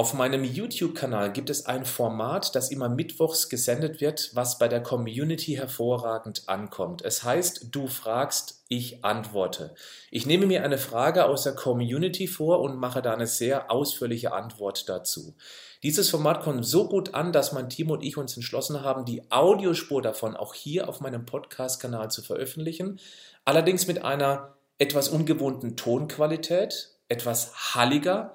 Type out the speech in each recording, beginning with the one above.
Auf meinem YouTube-Kanal gibt es ein Format, das immer mittwochs gesendet wird, was bei der Community hervorragend ankommt. Es heißt, du fragst, ich antworte. Ich nehme mir eine Frage aus der Community vor und mache da eine sehr ausführliche Antwort dazu. Dieses Format kommt so gut an, dass mein Team und ich uns entschlossen haben, die Audiospur davon auch hier auf meinem Podcast-Kanal zu veröffentlichen. Allerdings mit einer etwas ungewohnten Tonqualität, etwas halliger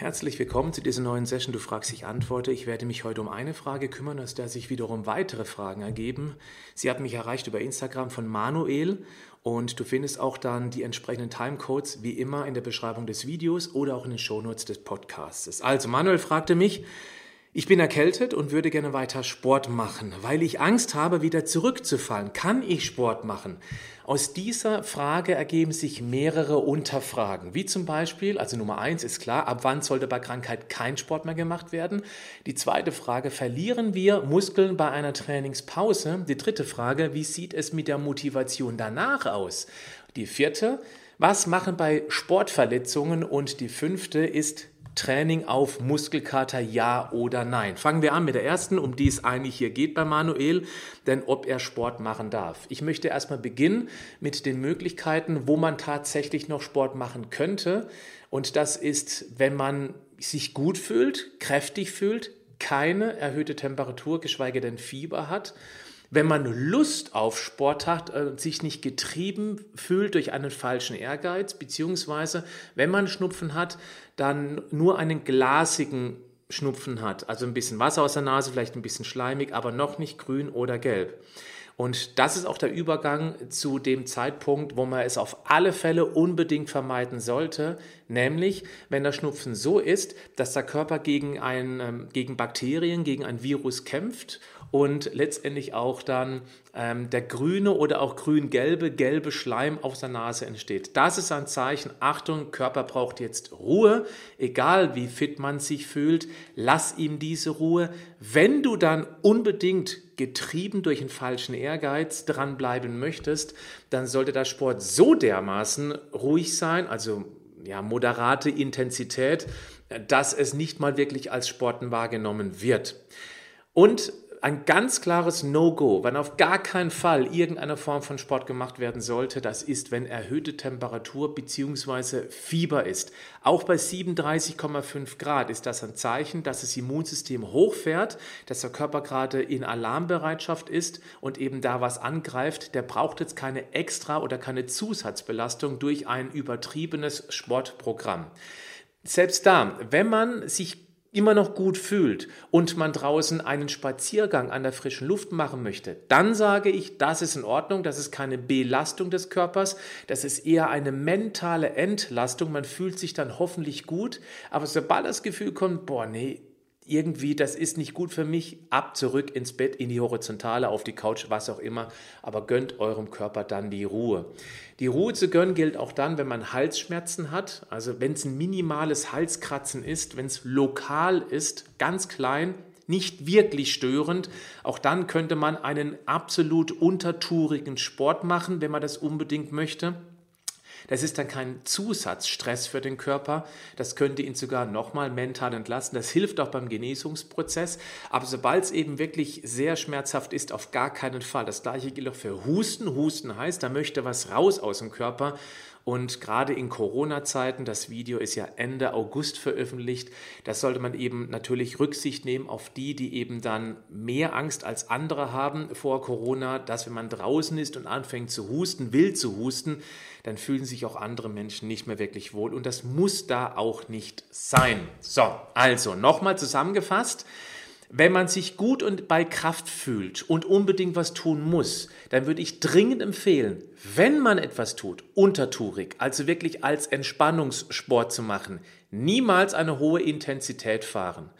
Herzlich willkommen zu dieser neuen Session. Du fragst, ich antworte. Ich werde mich heute um eine Frage kümmern, aus der sich wiederum weitere Fragen ergeben. Sie hat mich erreicht über Instagram von Manuel und du findest auch dann die entsprechenden Timecodes wie immer in der Beschreibung des Videos oder auch in den Shownotes des Podcasts. Also Manuel fragte mich, ich bin erkältet und würde gerne weiter Sport machen, weil ich Angst habe, wieder zurückzufallen. Kann ich Sport machen? Aus dieser Frage ergeben sich mehrere Unterfragen, wie zum Beispiel, also Nummer eins ist klar, ab wann sollte bei Krankheit kein Sport mehr gemacht werden? Die zweite Frage, verlieren wir Muskeln bei einer Trainingspause? Die dritte Frage, wie sieht es mit der Motivation danach aus? Die vierte, was machen bei Sportverletzungen? Und die fünfte ist, Training auf Muskelkater, ja oder nein? Fangen wir an mit der ersten, um die es eigentlich hier geht bei Manuel, denn ob er Sport machen darf. Ich möchte erstmal beginnen mit den Möglichkeiten, wo man tatsächlich noch Sport machen könnte. Und das ist, wenn man sich gut fühlt, kräftig fühlt, keine erhöhte Temperatur, geschweige denn Fieber hat wenn man Lust auf Sport hat und sich nicht getrieben fühlt durch einen falschen Ehrgeiz, beziehungsweise wenn man Schnupfen hat, dann nur einen glasigen Schnupfen hat, also ein bisschen Wasser aus der Nase, vielleicht ein bisschen schleimig, aber noch nicht grün oder gelb. Und das ist auch der Übergang zu dem Zeitpunkt, wo man es auf alle Fälle unbedingt vermeiden sollte, nämlich wenn der Schnupfen so ist, dass der Körper gegen, ein, ähm, gegen Bakterien, gegen ein Virus kämpft und letztendlich auch dann ähm, der grüne oder auch grün-gelbe, gelbe Schleim auf der Nase entsteht. Das ist ein Zeichen, Achtung, Körper braucht jetzt Ruhe, egal wie fit man sich fühlt, lass ihm diese Ruhe. Wenn du dann unbedingt getrieben durch einen falschen Ehrgeiz dranbleiben möchtest, dann sollte der Sport so dermaßen ruhig sein, also ja, moderate Intensität, dass es nicht mal wirklich als Sporten wahrgenommen wird. Und ein ganz klares No-Go, wenn auf gar keinen Fall irgendeine Form von Sport gemacht werden sollte, das ist, wenn erhöhte Temperatur bzw. Fieber ist. Auch bei 37,5 Grad ist das ein Zeichen, dass das Immunsystem hochfährt, dass der Körper gerade in Alarmbereitschaft ist und eben da was angreift. Der braucht jetzt keine extra oder keine Zusatzbelastung durch ein übertriebenes Sportprogramm. Selbst da, wenn man sich immer noch gut fühlt und man draußen einen Spaziergang an der frischen Luft machen möchte, dann sage ich, das ist in Ordnung, das ist keine Belastung des Körpers, das ist eher eine mentale Entlastung, man fühlt sich dann hoffentlich gut, aber sobald das Gefühl kommt, boah, nee, irgendwie, das ist nicht gut für mich, ab zurück ins Bett, in die Horizontale, auf die Couch, was auch immer, aber gönnt eurem Körper dann die Ruhe. Die Ruhe zu gönnen gilt auch dann, wenn man Halsschmerzen hat, also wenn es ein minimales Halskratzen ist, wenn es lokal ist, ganz klein, nicht wirklich störend. Auch dann könnte man einen absolut untertourigen Sport machen, wenn man das unbedingt möchte. Das ist dann kein Zusatzstress für den Körper. Das könnte ihn sogar nochmal mental entlasten. Das hilft auch beim Genesungsprozess. Aber sobald es eben wirklich sehr schmerzhaft ist, auf gar keinen Fall. Das gleiche gilt auch für Husten. Husten heißt, da möchte was raus aus dem Körper. Und gerade in Corona-Zeiten, das Video ist ja Ende August veröffentlicht, da sollte man eben natürlich Rücksicht nehmen auf die, die eben dann mehr Angst als andere haben vor Corona, dass wenn man draußen ist und anfängt zu husten, will zu husten, dann fühlen sich auch andere Menschen nicht mehr wirklich wohl. Und das muss da auch nicht sein. So, also nochmal zusammengefasst. Wenn man sich gut und bei Kraft fühlt und unbedingt was tun muss, dann würde ich dringend empfehlen, wenn man etwas tut, untertourig, also wirklich als Entspannungssport zu machen, niemals eine hohe Intensität fahren.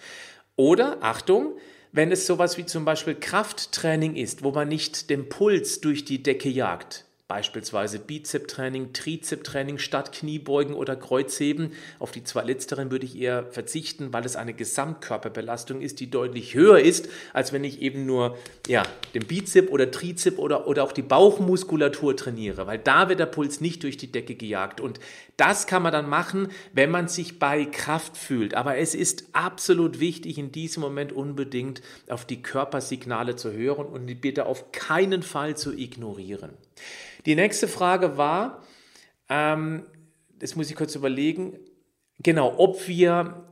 Oder, Achtung, wenn es sowas wie zum Beispiel Krafttraining ist, wo man nicht den Puls durch die Decke jagt, Beispielsweise Bizep-Training, Trizep-Training statt Kniebeugen oder Kreuzheben. Auf die zwei letzteren würde ich eher verzichten, weil es eine Gesamtkörperbelastung ist, die deutlich höher ist, als wenn ich eben nur ja, den Bizep oder Trizep oder, oder auch die Bauchmuskulatur trainiere, weil da wird der Puls nicht durch die Decke gejagt. Und das kann man dann machen, wenn man sich bei Kraft fühlt. Aber es ist absolut wichtig, in diesem Moment unbedingt auf die Körpersignale zu hören und die bitte auf keinen Fall zu ignorieren. Die nächste Frage war, ähm, das muss ich kurz überlegen, genau, ob wir,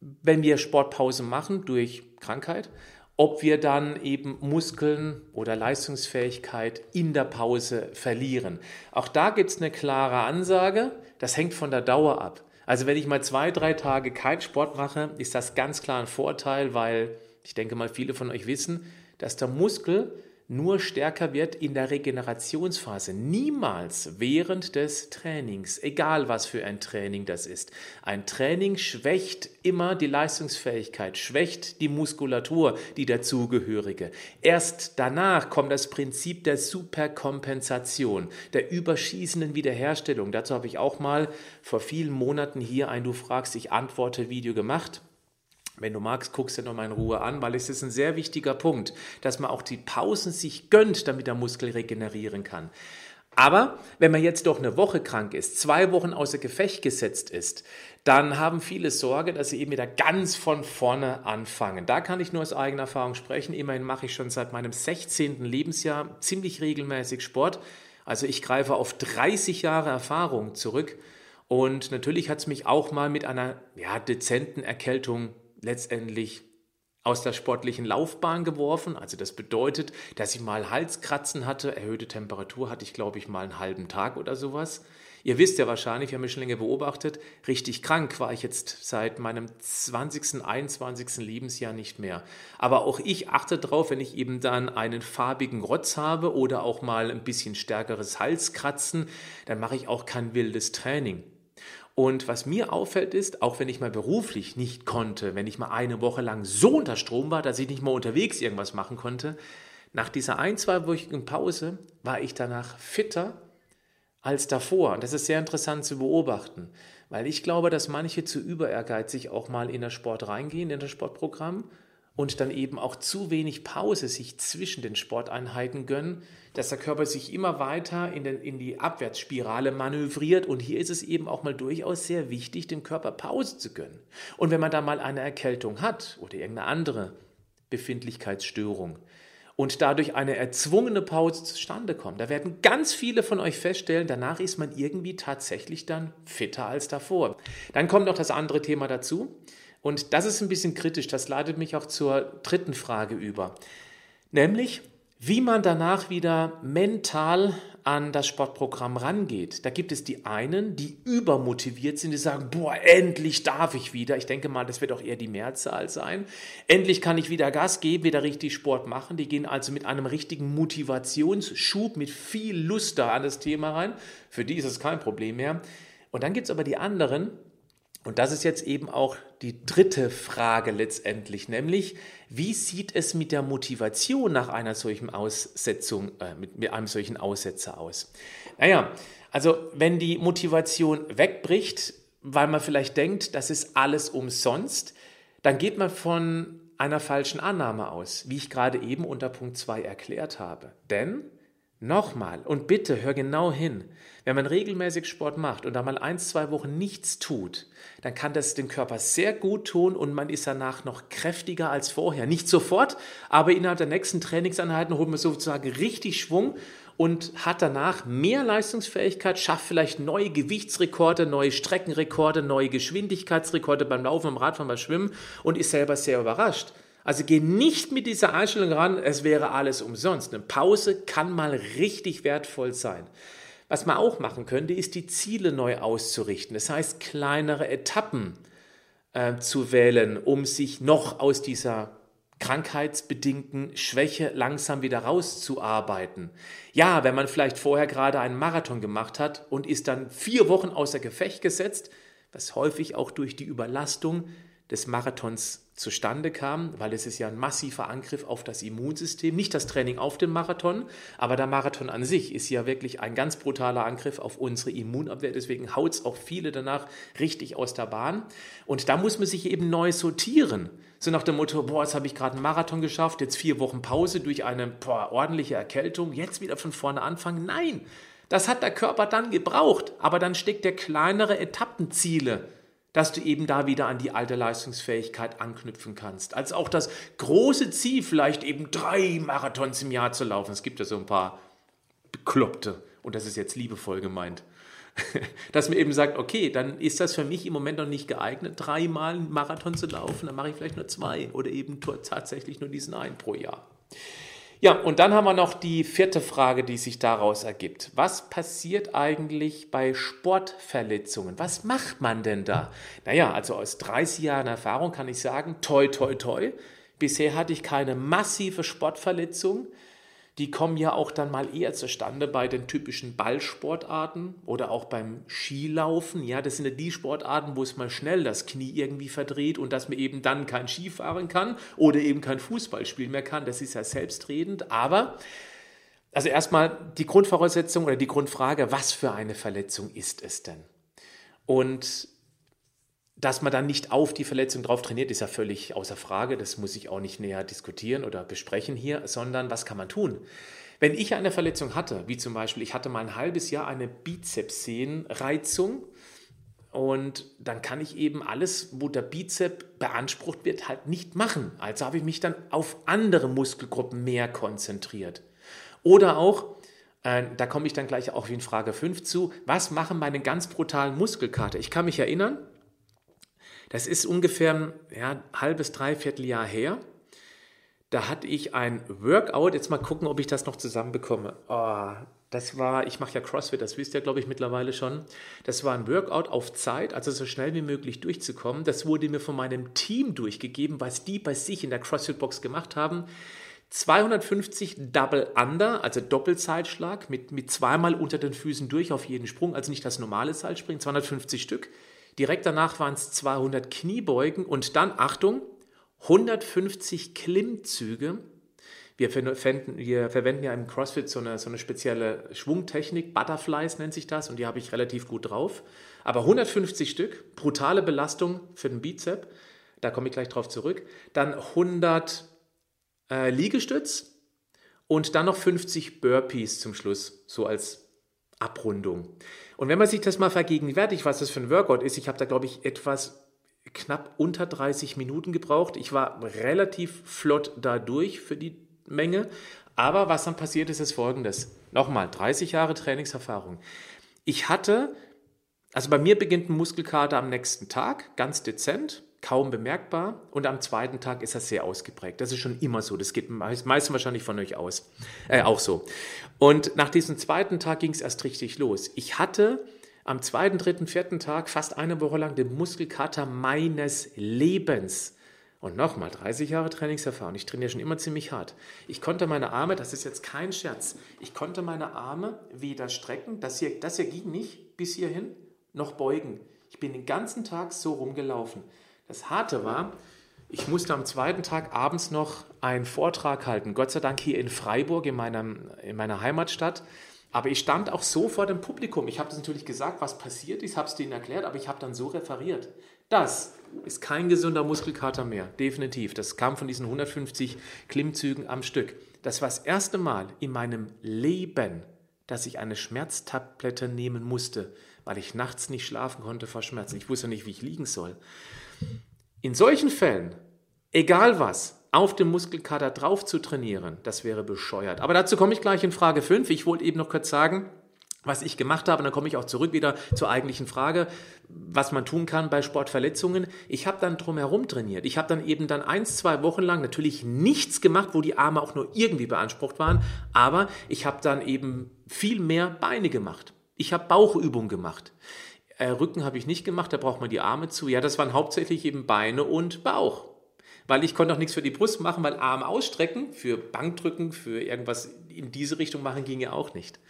wenn wir Sportpause machen durch Krankheit, ob wir dann eben Muskeln oder Leistungsfähigkeit in der Pause verlieren. Auch da gibt es eine klare Ansage, das hängt von der Dauer ab. Also wenn ich mal zwei, drei Tage keinen Sport mache, ist das ganz klar ein Vorteil, weil ich denke mal, viele von euch wissen, dass der Muskel nur stärker wird in der Regenerationsphase, niemals während des Trainings, egal was für ein Training das ist. Ein Training schwächt immer die Leistungsfähigkeit, schwächt die Muskulatur, die dazugehörige. Erst danach kommt das Prinzip der Superkompensation, der überschießenden Wiederherstellung. Dazu habe ich auch mal vor vielen Monaten hier ein Du fragst, ich antworte Video gemacht. Wenn du magst, guckst du dir nochmal in Ruhe an, weil es ist ein sehr wichtiger Punkt, dass man auch die Pausen sich gönnt, damit der Muskel regenerieren kann. Aber wenn man jetzt doch eine Woche krank ist, zwei Wochen außer Gefecht gesetzt ist, dann haben viele Sorge, dass sie eben wieder ganz von vorne anfangen. Da kann ich nur aus eigener Erfahrung sprechen. Immerhin mache ich schon seit meinem 16. Lebensjahr ziemlich regelmäßig Sport. Also ich greife auf 30 Jahre Erfahrung zurück. Und natürlich hat es mich auch mal mit einer ja, dezenten Erkältung letztendlich aus der sportlichen Laufbahn geworfen. Also das bedeutet, dass ich mal Halskratzen hatte, erhöhte Temperatur hatte ich, glaube ich, mal einen halben Tag oder sowas. Ihr wisst ja wahrscheinlich, wir haben mich schon länger beobachtet, richtig krank war ich jetzt seit meinem 20., 21. Lebensjahr nicht mehr. Aber auch ich achte darauf, wenn ich eben dann einen farbigen Rotz habe oder auch mal ein bisschen stärkeres Halskratzen, dann mache ich auch kein wildes Training. Und was mir auffällt ist, auch wenn ich mal beruflich nicht konnte, wenn ich mal eine Woche lang so unter Strom war, dass ich nicht mal unterwegs irgendwas machen konnte, nach dieser ein, zweiwöchigen Pause war ich danach fitter als davor. Und das ist sehr interessant zu beobachten, weil ich glaube, dass manche zu überehrgeizig auch mal in das Sport reingehen, in das Sportprogramm und dann eben auch zu wenig Pause sich zwischen den Sporteinheiten gönnen, dass der Körper sich immer weiter in, den, in die Abwärtsspirale manövriert. Und hier ist es eben auch mal durchaus sehr wichtig, dem Körper Pause zu gönnen. Und wenn man da mal eine Erkältung hat oder irgendeine andere Befindlichkeitsstörung und dadurch eine erzwungene Pause zustande kommt, da werden ganz viele von euch feststellen, danach ist man irgendwie tatsächlich dann fitter als davor. Dann kommt noch das andere Thema dazu. Und das ist ein bisschen kritisch, das leitet mich auch zur dritten Frage über. Nämlich, wie man danach wieder mental an das Sportprogramm rangeht. Da gibt es die einen, die übermotiviert sind, die sagen, boah, endlich darf ich wieder. Ich denke mal, das wird auch eher die Mehrzahl sein. Endlich kann ich wieder Gas geben, wieder richtig Sport machen. Die gehen also mit einem richtigen Motivationsschub, mit viel Lust da an das Thema rein. Für die ist es kein Problem mehr. Und dann gibt es aber die anderen, und das ist jetzt eben auch die dritte Frage letztendlich, nämlich wie sieht es mit der Motivation nach einer solchen Aussetzung, äh, mit, mit einem solchen Aussetzer aus? Naja, also wenn die Motivation wegbricht, weil man vielleicht denkt, das ist alles umsonst, dann geht man von einer falschen Annahme aus, wie ich gerade eben unter Punkt 2 erklärt habe. Denn Nochmal und bitte hör genau hin. Wenn man regelmäßig Sport macht und da mal ein, zwei Wochen nichts tut, dann kann das dem Körper sehr gut tun und man ist danach noch kräftiger als vorher. Nicht sofort, aber innerhalb der nächsten Trainingseinheiten holt man sozusagen richtig Schwung und hat danach mehr Leistungsfähigkeit, schafft vielleicht neue Gewichtsrekorde, neue Streckenrekorde, neue Geschwindigkeitsrekorde beim Laufen, beim Radfahren, beim Schwimmen und ist selber sehr überrascht. Also geh nicht mit dieser Einstellung ran, es wäre alles umsonst. Eine Pause kann mal richtig wertvoll sein. Was man auch machen könnte, ist die Ziele neu auszurichten. Das heißt, kleinere Etappen äh, zu wählen, um sich noch aus dieser krankheitsbedingten Schwäche langsam wieder rauszuarbeiten. Ja, wenn man vielleicht vorher gerade einen Marathon gemacht hat und ist dann vier Wochen außer Gefecht gesetzt, was häufig auch durch die Überlastung des Marathons zustande kam, weil es ist ja ein massiver Angriff auf das Immunsystem, nicht das Training auf dem Marathon, aber der Marathon an sich ist ja wirklich ein ganz brutaler Angriff auf unsere Immunabwehr, deswegen haut es auch viele danach richtig aus der Bahn und da muss man sich eben neu sortieren. So nach dem Motto, boah, jetzt habe ich gerade einen Marathon geschafft, jetzt vier Wochen Pause durch eine boah, ordentliche Erkältung, jetzt wieder von vorne anfangen. Nein, das hat der Körper dann gebraucht, aber dann steckt der kleinere Etappenziele dass du eben da wieder an die alte Leistungsfähigkeit anknüpfen kannst. Als auch das große Ziel, vielleicht eben drei Marathons im Jahr zu laufen. Es gibt ja so ein paar Bekloppte, und das ist jetzt liebevoll gemeint. Dass man eben sagt, okay, dann ist das für mich im Moment noch nicht geeignet, dreimal einen Marathon zu laufen, dann mache ich vielleicht nur zwei oder eben tatsächlich nur diesen einen pro Jahr. Ja, und dann haben wir noch die vierte Frage, die sich daraus ergibt. Was passiert eigentlich bei Sportverletzungen? Was macht man denn da? Naja, also aus 30 Jahren Erfahrung kann ich sagen, toi, toi, toi. Bisher hatte ich keine massive Sportverletzung. Die kommen ja auch dann mal eher zustande bei den typischen Ballsportarten oder auch beim Skilaufen. Ja, das sind ja die Sportarten, wo es mal schnell das Knie irgendwie verdreht und dass man eben dann kein Ski fahren kann oder eben kein Fußball spielen mehr kann. Das ist ja selbstredend. Aber also erstmal die Grundvoraussetzung oder die Grundfrage, was für eine Verletzung ist es denn? Und dass man dann nicht auf die Verletzung drauf trainiert, ist ja völlig außer Frage. Das muss ich auch nicht näher diskutieren oder besprechen hier, sondern was kann man tun? Wenn ich eine Verletzung hatte, wie zum Beispiel, ich hatte mal ein halbes Jahr eine Bizepssehnenreizung und dann kann ich eben alles, wo der Bizep beansprucht wird, halt nicht machen. Also habe ich mich dann auf andere Muskelgruppen mehr konzentriert. Oder auch, äh, da komme ich dann gleich auch wie in Frage 5 zu, was machen meine ganz brutalen Muskelkater? Ich kann mich erinnern, das ist ungefähr ja, ein halbes, dreiviertel Jahr her. Da hatte ich ein Workout. Jetzt mal gucken, ob ich das noch zusammenbekomme. Oh, das war, ich mache ja CrossFit, das wisst ihr, glaube ich, mittlerweile schon. Das war ein Workout auf Zeit, also so schnell wie möglich durchzukommen. Das wurde mir von meinem Team durchgegeben, was die bei sich in der CrossFit-Box gemacht haben. 250 Double Under, also Doppelzeitschlag, mit, mit zweimal unter den Füßen durch auf jeden Sprung, also nicht das normale Seilspringen, 250 Stück. Direkt danach waren es 200 Kniebeugen und dann, Achtung, 150 Klimmzüge. Wir verwenden, wir verwenden ja im CrossFit so eine, so eine spezielle Schwungtechnik, Butterflies nennt sich das, und die habe ich relativ gut drauf. Aber 150 Stück, brutale Belastung für den Bizep, da komme ich gleich drauf zurück. Dann 100 äh, Liegestütz und dann noch 50 Burpees zum Schluss, so als Abrundung. Und wenn man sich das mal vergegenwärtigt, was das für ein Workout ist, ich habe da, glaube ich, etwas knapp unter 30 Minuten gebraucht. Ich war relativ flott da durch für die Menge. Aber was dann passiert ist, ist folgendes. Nochmal, 30 Jahre Trainingserfahrung. Ich hatte, also bei mir beginnt ein Muskelkater am nächsten Tag, ganz dezent kaum bemerkbar und am zweiten Tag ist das sehr ausgeprägt. Das ist schon immer so. Das geht meistens wahrscheinlich von euch aus. Äh, auch so. Und nach diesem zweiten Tag ging es erst richtig los. Ich hatte am zweiten, dritten, vierten Tag fast eine Woche lang den Muskelkater meines Lebens. Und nochmal, 30 Jahre Trainingserfahrung. Ich trainiere schon immer ziemlich hart. Ich konnte meine Arme, das ist jetzt kein Scherz, ich konnte meine Arme weder strecken, das hier, das hier ging nicht bis hierhin, noch beugen. Ich bin den ganzen Tag so rumgelaufen. Das Harte war, ich musste am zweiten Tag abends noch einen Vortrag halten. Gott sei Dank hier in Freiburg, in, meinem, in meiner Heimatstadt. Aber ich stand auch so vor dem Publikum. Ich habe das natürlich gesagt, was passiert ist, habe es denen erklärt, aber ich habe dann so referiert. Das ist kein gesunder Muskelkater mehr, definitiv. Das kam von diesen 150 Klimmzügen am Stück. Das war das erste Mal in meinem Leben, dass ich eine Schmerztablette nehmen musste, weil ich nachts nicht schlafen konnte vor Schmerzen. Ich wusste nicht, wie ich liegen soll. In solchen Fällen, egal was, auf dem Muskelkater drauf zu trainieren, das wäre bescheuert. Aber dazu komme ich gleich in Frage 5. Ich wollte eben noch kurz sagen, was ich gemacht habe, und dann komme ich auch zurück wieder zur eigentlichen Frage, was man tun kann bei Sportverletzungen. Ich habe dann drumherum trainiert. Ich habe dann eben dann eins, zwei Wochen lang natürlich nichts gemacht, wo die Arme auch nur irgendwie beansprucht waren, aber ich habe dann eben viel mehr Beine gemacht. Ich habe Bauchübungen gemacht. Äh, Rücken habe ich nicht gemacht, da braucht man die Arme zu. Ja, das waren hauptsächlich eben Beine und Bauch. weil ich konnte auch nichts für die Brust machen, weil Arm ausstrecken, für Bankdrücken, für irgendwas in diese Richtung machen ging ja auch nicht.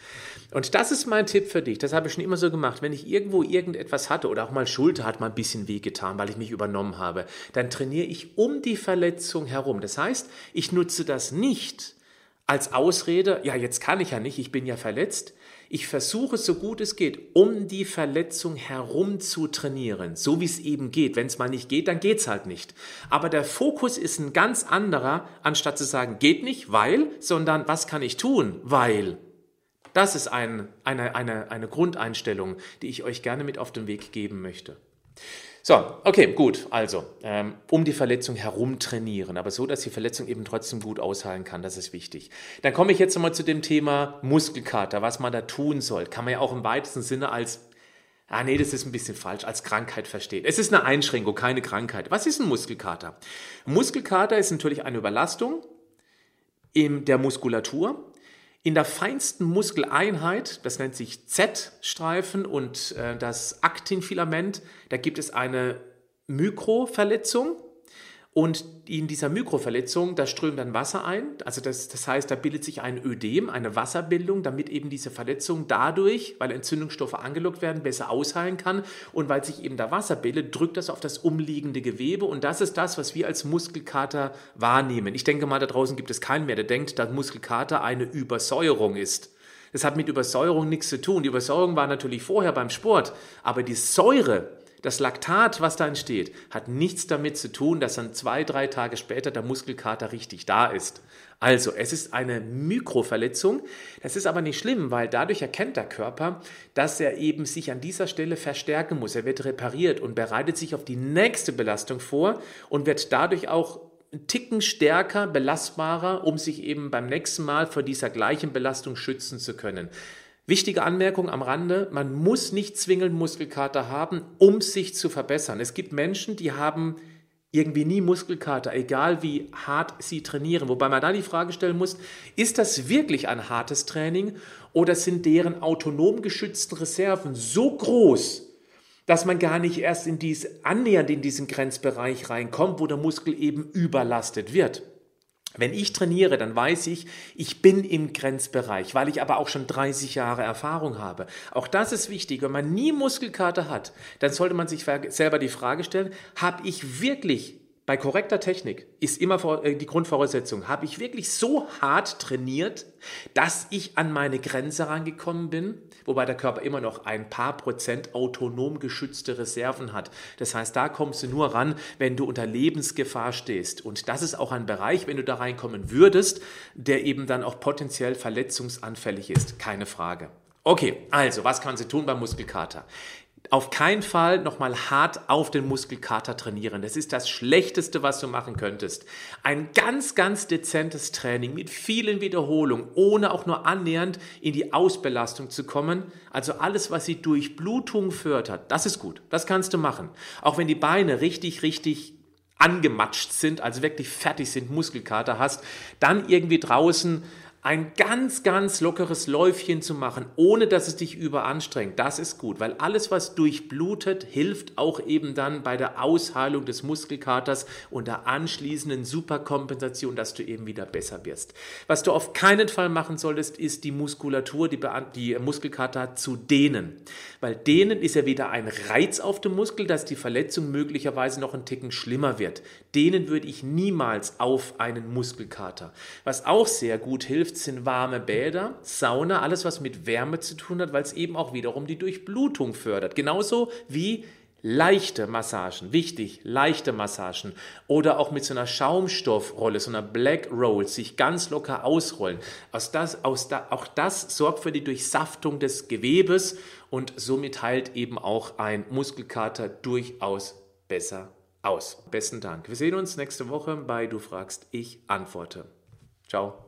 Und das ist mein Tipp für dich. Das habe ich schon immer so gemacht. Wenn ich irgendwo irgendetwas hatte oder auch mal Schulter hat mal ein bisschen wehgetan, weil ich mich übernommen habe, dann trainiere ich um die Verletzung herum. Das heißt, ich nutze das nicht als Ausrede, ja, jetzt kann ich ja nicht, ich bin ja verletzt, ich versuche so gut es geht, um die Verletzung herum zu trainieren, so wie es eben geht. Wenn es mal nicht geht, dann geht es halt nicht. Aber der Fokus ist ein ganz anderer, anstatt zu sagen, geht nicht, weil, sondern was kann ich tun, weil. Das ist ein, eine, eine, eine Grundeinstellung, die ich euch gerne mit auf den Weg geben möchte. So, okay, gut. Also, ähm, um die Verletzung herum trainieren, aber so, dass die Verletzung eben trotzdem gut ausheilen kann, das ist wichtig. Dann komme ich jetzt nochmal zu dem Thema Muskelkater, was man da tun soll. Kann man ja auch im weitesten Sinne als, ah nee, das ist ein bisschen falsch, als Krankheit verstehen. Es ist eine Einschränkung, keine Krankheit. Was ist ein Muskelkater? Muskelkater ist natürlich eine Überlastung in der Muskulatur in der feinsten Muskeleinheit, das nennt sich Z-Streifen und äh, das Aktinfilament, da gibt es eine Mikroverletzung und in dieser Mikroverletzung, da strömt dann Wasser ein. Also das, das heißt, da bildet sich ein Ödem, eine Wasserbildung, damit eben diese Verletzung dadurch, weil Entzündungsstoffe angelockt werden, besser ausheilen kann. Und weil sich eben da Wasser bildet, drückt das auf das umliegende Gewebe. Und das ist das, was wir als Muskelkater wahrnehmen. Ich denke mal, da draußen gibt es keinen mehr, der denkt, dass Muskelkater eine Übersäuerung ist. Das hat mit Übersäuerung nichts zu tun. Die Übersäuerung war natürlich vorher beim Sport, aber die Säure, das Laktat, was da entsteht, hat nichts damit zu tun, dass dann zwei, drei Tage später der Muskelkater richtig da ist. Also, es ist eine Mikroverletzung. Das ist aber nicht schlimm, weil dadurch erkennt der Körper, dass er eben sich an dieser Stelle verstärken muss. Er wird repariert und bereitet sich auf die nächste Belastung vor und wird dadurch auch einen Ticken stärker, belastbarer, um sich eben beim nächsten Mal vor dieser gleichen Belastung schützen zu können. Wichtige Anmerkung am Rande, man muss nicht zwingend Muskelkater haben, um sich zu verbessern. Es gibt Menschen, die haben irgendwie nie Muskelkater, egal wie hart sie trainieren. Wobei man da die Frage stellen muss, ist das wirklich ein hartes Training oder sind deren autonom geschützten Reserven so groß, dass man gar nicht erst in diese, annähernd in diesen Grenzbereich reinkommt, wo der Muskel eben überlastet wird. Wenn ich trainiere, dann weiß ich, ich bin im Grenzbereich, weil ich aber auch schon 30 Jahre Erfahrung habe. Auch das ist wichtig. Wenn man nie Muskelkater hat, dann sollte man sich selber die Frage stellen, habe ich wirklich bei korrekter Technik ist immer äh, die Grundvoraussetzung, habe ich wirklich so hart trainiert, dass ich an meine Grenze rangekommen bin, wobei der Körper immer noch ein paar Prozent autonom geschützte Reserven hat. Das heißt, da kommst du nur ran, wenn du unter Lebensgefahr stehst. Und das ist auch ein Bereich, wenn du da reinkommen würdest, der eben dann auch potenziell verletzungsanfällig ist. Keine Frage. Okay, also was kannst du tun beim Muskelkater? Auf keinen Fall nochmal hart auf den Muskelkater trainieren. Das ist das Schlechteste, was du machen könntest. Ein ganz, ganz dezentes Training mit vielen Wiederholungen, ohne auch nur annähernd in die Ausbelastung zu kommen. Also alles, was die Durchblutung fördert, das ist gut. Das kannst du machen. Auch wenn die Beine richtig, richtig angematscht sind, also wirklich fertig sind, Muskelkater hast, dann irgendwie draußen ein ganz, ganz lockeres Läufchen zu machen, ohne dass es dich überanstrengt, das ist gut, weil alles, was durchblutet, hilft auch eben dann bei der Ausheilung des Muskelkaters und der anschließenden Superkompensation, dass du eben wieder besser wirst. Was du auf keinen Fall machen solltest, ist die Muskulatur, die, die Muskelkater zu dehnen, weil dehnen ist ja wieder ein Reiz auf dem Muskel, dass die Verletzung möglicherweise noch einen Ticken schlimmer wird. Dehnen würde ich niemals auf einen Muskelkater. Was auch sehr gut hilft, hilft, sind warme Bäder, Sauna, alles was mit Wärme zu tun hat, weil es eben auch wiederum die Durchblutung fördert. Genauso wie leichte Massagen, wichtig, leichte Massagen oder auch mit so einer Schaumstoffrolle, so einer Black Roll, sich ganz locker ausrollen. Aus das, aus da, auch das sorgt für die Durchsaftung des Gewebes und somit heilt eben auch ein Muskelkater durchaus besser aus. Besten Dank. Wir sehen uns nächste Woche bei Du fragst, ich antworte. Ciao.